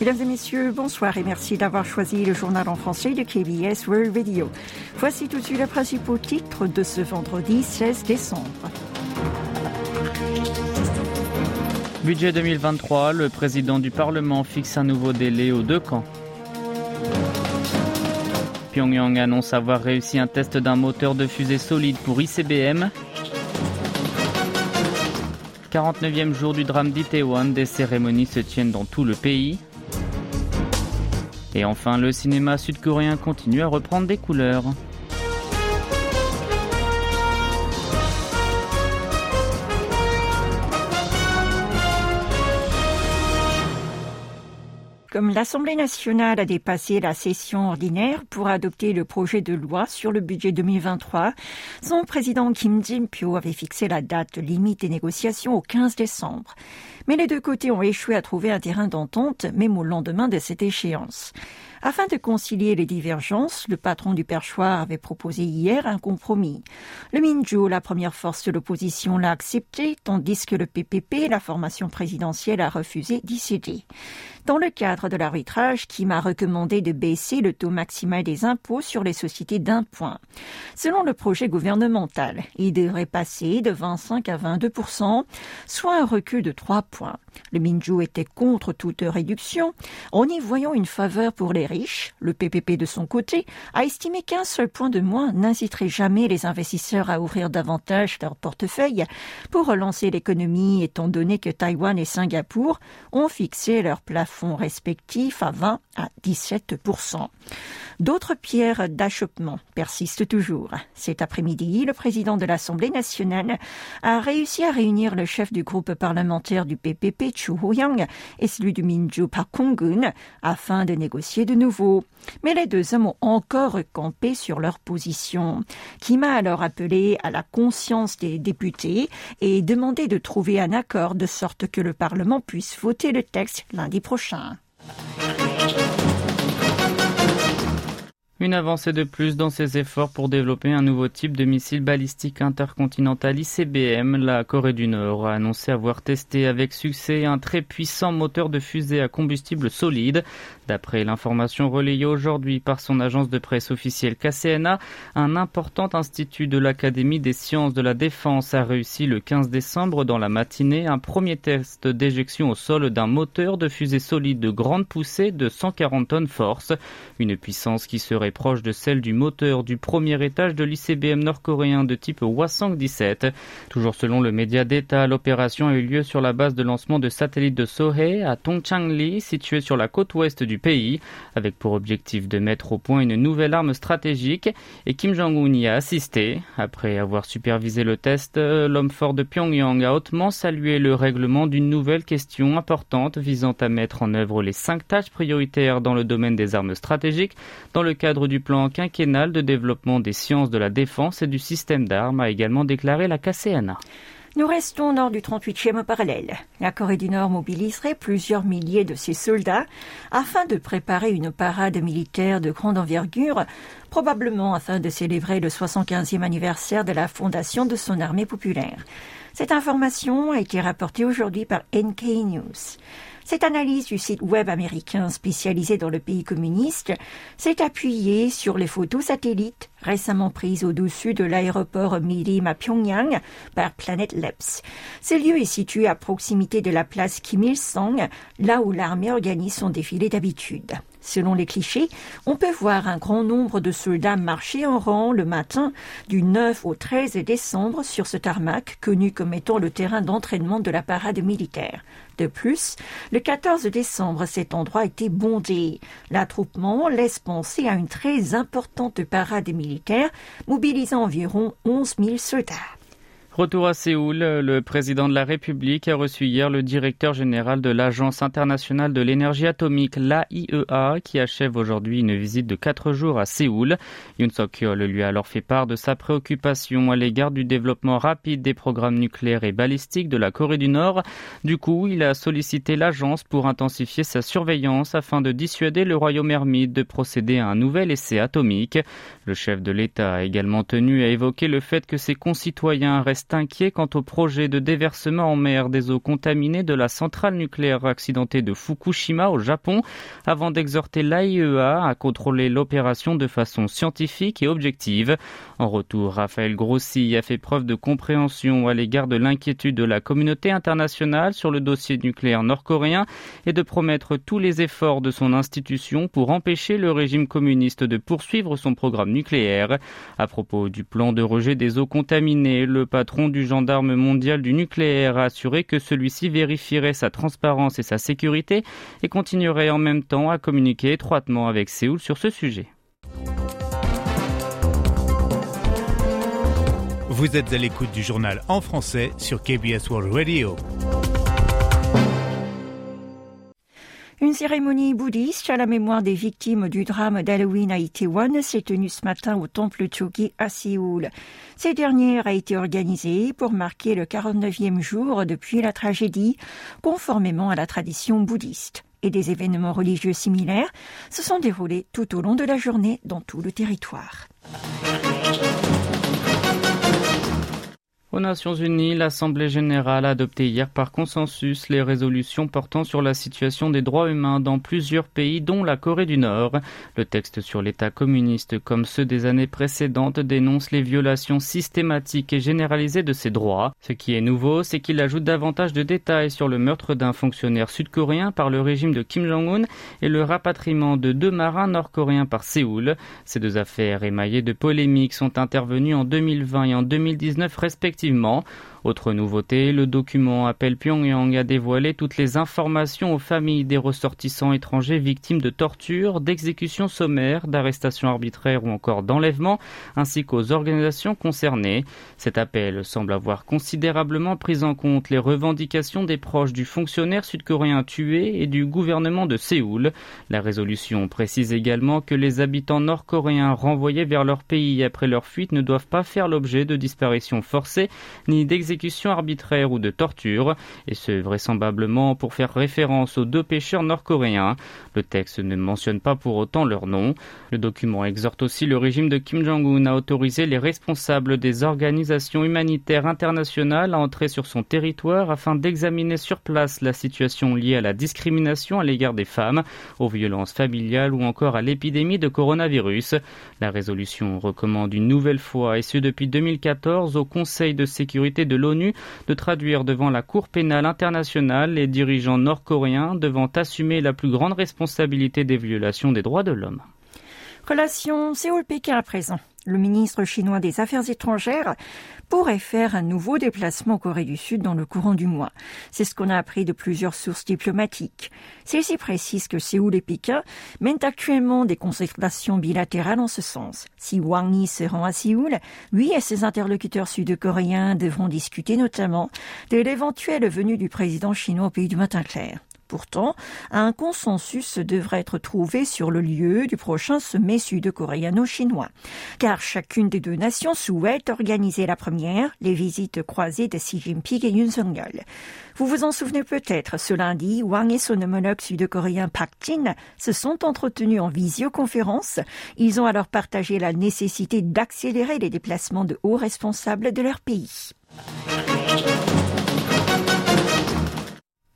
Mesdames et messieurs, bonsoir et merci d'avoir choisi le journal en français de KBS World Radio. Voici tout de suite les principaux titres de ce vendredi 16 décembre. Budget 2023, le président du Parlement fixe un nouveau délai aux deux camps. Pyongyang annonce avoir réussi un test d'un moteur de fusée solide pour ICBM. 49e jour du drame d'Itaewon, des cérémonies se tiennent dans tout le pays. Et enfin, le cinéma sud-coréen continue à reprendre des couleurs. Comme l'Assemblée nationale a dépassé la session ordinaire pour adopter le projet de loi sur le budget 2023, son président Kim Jin-pyo avait fixé la date limite des négociations au 15 décembre. Mais les deux côtés ont échoué à trouver un terrain d'entente, même au lendemain de cette échéance. Afin de concilier les divergences, le patron du perchoir avait proposé hier un compromis. Le Minju, la première force de l'opposition, l'a accepté, tandis que le PPP, la formation présidentielle, a refusé d'y céder. Dans le cadre de l'arbitrage, Kim a recommandé de baisser le taux maximal des impôts sur les sociétés d'un point. Selon le projet gouvernemental, il devrait passer de 25 à 22 soit un recul de 3 points. Le Minju était contre toute réduction, en y voyant une faveur pour les riches. Le PPP, de son côté, a estimé qu'un seul point de moins n'inciterait jamais les investisseurs à ouvrir davantage leur portefeuille pour relancer l'économie, étant donné que Taïwan et Singapour ont fixé leur plafond respectifs à 20 à 17 D'autres pierres d'achoppement persistent toujours. Cet après-midi, le président de l'Assemblée nationale a réussi à réunir le chef du groupe parlementaire du PPP, Chu Ho-yang, et celui du Minju Park Kong-gun, afin de négocier de nouveau. Mais les deux hommes ont encore campé sur leur position, qui m'a alors appelé à la conscience des députés et demandé de trouver un accord de sorte que le Parlement puisse voter le texte lundi prochain. Une avancée de plus dans ses efforts pour développer un nouveau type de missile balistique intercontinental ICBM. La Corée du Nord a annoncé avoir testé avec succès un très puissant moteur de fusée à combustible solide. D'après l'information relayée aujourd'hui par son agence de presse officielle KCNA, un important institut de l'Académie des sciences de la défense a réussi le 15 décembre dans la matinée un premier test d'éjection au sol d'un moteur de fusée solide de grande poussée de 140 tonnes force, une puissance qui serait proche de celle du moteur du premier étage de l'ICBM nord-coréen de type Hwasong-17. Toujours selon le média d'État, l'opération a eu lieu sur la base de lancement de satellites de Sohae à Tongchangli, situé sur la côte ouest du pays, avec pour objectif de mettre au point une nouvelle arme stratégique, et Kim Jong-un y a assisté. Après avoir supervisé le test, l'homme fort de Pyongyang a hautement salué le règlement d'une nouvelle question importante visant à mettre en œuvre les cinq tâches prioritaires dans le domaine des armes stratégiques, dans le cadre du plan quinquennal de développement des sciences de la défense et du système d'armes, a également déclaré la KCNA. Nous restons nord du 38e parallèle. La Corée du Nord mobiliserait plusieurs milliers de ses soldats afin de préparer une parade militaire de grande envergure, probablement afin de célébrer le 75e anniversaire de la fondation de son armée populaire. Cette information a été rapportée aujourd'hui par NK News. Cette analyse du site web américain spécialisé dans le pays communiste s'est appuyée sur les photos satellites récemment prises au-dessus de l'aéroport Mirim à Pyongyang par Planet Labs. Ce lieu est situé à proximité de la place Kim Il-sung, là où l'armée organise son défilé d'habitude. Selon les clichés, on peut voir un grand nombre de soldats marcher en rang le matin du 9 au 13 décembre sur ce tarmac connu comme étant le terrain d'entraînement de la parade militaire. De plus, le 14 décembre, cet endroit était bondé. L'attroupement laisse penser à une très importante parade militaire mobilisant environ 11 000 soldats. Retour à Séoul, le président de la République a reçu hier le directeur général de l'Agence internationale de l'énergie atomique, l'AIEA, qui achève aujourd'hui une visite de quatre jours à Séoul. Yoon Suk-yeol lui a alors fait part de sa préoccupation à l'égard du développement rapide des programmes nucléaires et balistiques de la Corée du Nord. Du coup, il a sollicité l'agence pour intensifier sa surveillance afin de dissuader le royaume ermite de procéder à un nouvel essai atomique. Le chef de l'État a également tenu à évoquer le fait que ses concitoyens restent inquiets quant au projet de déversement en mer des eaux contaminées de la centrale nucléaire accidentée de Fukushima au Japon, avant d'exhorter l'AIEA à contrôler l'opération de façon scientifique et objective. En retour, Raphaël Grossi a fait preuve de compréhension à l'égard de l'inquiétude de la communauté internationale sur le dossier nucléaire nord-coréen et de promettre tous les efforts de son institution pour empêcher le régime communiste de poursuivre son programme nucléaire. À propos du plan de rejet des eaux contaminées, le patron du gendarme mondial du nucléaire a assuré que celui-ci vérifierait sa transparence et sa sécurité et continuerait en même temps à communiquer étroitement avec Séoul sur ce sujet. Vous êtes à l'écoute du journal en français sur KBS World Radio. Une cérémonie bouddhiste à la mémoire des victimes du drame d'Halloween à Itaewon s'est tenue ce matin au temple Chogi à Séoul. Cette dernière a été organisée pour marquer le 49e jour depuis la tragédie, conformément à la tradition bouddhiste. Et des événements religieux similaires se sont déroulés tout au long de la journée dans tout le territoire. Aux Nations Unies, l'Assemblée générale a adopté hier par consensus les résolutions portant sur la situation des droits humains dans plusieurs pays, dont la Corée du Nord. Le texte sur l'État communiste, comme ceux des années précédentes, dénonce les violations systématiques et généralisées de ces droits. Ce qui est nouveau, c'est qu'il ajoute davantage de détails sur le meurtre d'un fonctionnaire sud-coréen par le régime de Kim Jong-un et le rapatriement de deux marins nord-coréens par Séoul. Ces deux affaires émaillées de polémiques sont intervenues en 2020 et en 2019 respectivement effectivement autre nouveauté, le document appelle Pyongyang à dévoiler toutes les informations aux familles des ressortissants étrangers victimes de torture, d'exécutions sommaires, d'arrestations arbitraires ou encore d'enlèvements, ainsi qu'aux organisations concernées. Cet appel semble avoir considérablement pris en compte les revendications des proches du fonctionnaire sud-coréen tué et du gouvernement de Séoul. La résolution précise également que les habitants nord-coréens renvoyés vers leur pays après leur fuite ne doivent pas faire l'objet de disparitions forcées ni d'exécutions exécution arbitraire ou de torture, et ce vraisemblablement pour faire référence aux deux pêcheurs nord-coréens. Le texte ne mentionne pas pour autant leur nom. Le document exhorte aussi le régime de Kim Jong-un à autoriser les responsables des organisations humanitaires internationales à entrer sur son territoire afin d'examiner sur place la situation liée à la discrimination à l'égard des femmes, aux violences familiales ou encore à l'épidémie de coronavirus. La résolution recommande une nouvelle fois, et ce depuis 2014, au Conseil de sécurité de l'ONU de traduire devant la Cour pénale internationale les dirigeants nord-coréens devant assumer la plus grande responsabilité des violations des droits de l'homme. Relation Séoul-Pékin à présent. Le ministre chinois des Affaires étrangères pourrait faire un nouveau déplacement en Corée du Sud dans le courant du mois. C'est ce qu'on a appris de plusieurs sources diplomatiques. Celles-ci précisent que Séoul et Pékin mènent actuellement des concertations bilatérales en ce sens. Si Wang Yi se rend à Séoul, lui et ses interlocuteurs sud-coréens devront discuter notamment de l'éventuelle venue du président chinois au pays du matin clair. Pourtant, un consensus devrait être trouvé sur le lieu du prochain sommet sud-coréano-chinois, car chacune des deux nations souhaite organiser la première, les visites croisées de Xi Jinping et Yoon Song-yeol. Vous vous en souvenez peut-être, ce lundi, Wang et son homologue sud-coréen Park Jin se sont entretenus en visioconférence. Ils ont alors partagé la nécessité d'accélérer les déplacements de hauts responsables de leur pays.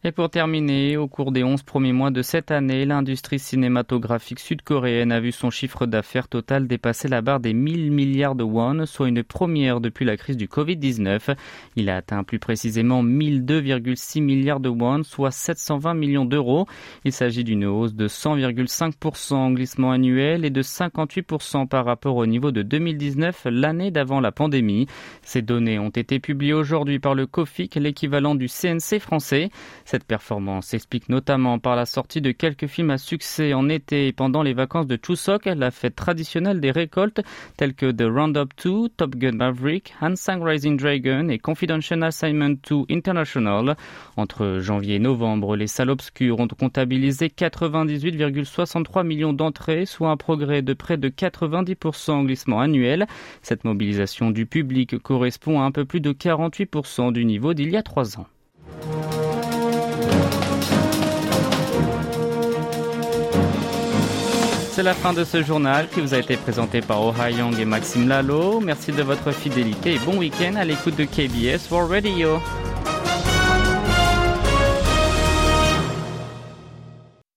Et pour terminer, au cours des 11 premiers mois de cette année, l'industrie cinématographique sud-coréenne a vu son chiffre d'affaires total dépasser la barre des 1000 milliards de won, soit une première depuis la crise du Covid-19. Il a atteint plus précisément 1002,6 milliards de won, soit 720 millions d'euros. Il s'agit d'une hausse de 100,5% en glissement annuel et de 58% par rapport au niveau de 2019, l'année d'avant la pandémie. Ces données ont été publiées aujourd'hui par le COFIC, l'équivalent du CNC français. Cette performance s'explique notamment par la sortie de quelques films à succès en été et pendant les vacances de Chuseok, la fête traditionnelle des récoltes, telles que The Roundup 2, Top Gun Maverick, Hansang Rising Dragon et Confidential Assignment 2 International. Entre janvier et novembre, les salles obscures ont comptabilisé 98,63 millions d'entrées, soit un progrès de près de 90% en glissement annuel. Cette mobilisation du public correspond à un peu plus de 48% du niveau d'il y a trois ans. C'est la fin de ce journal qui vous a été présenté par Oh Young et Maxime Lalo. Merci de votre fidélité et bon week-end à l'écoute de KBS World Radio.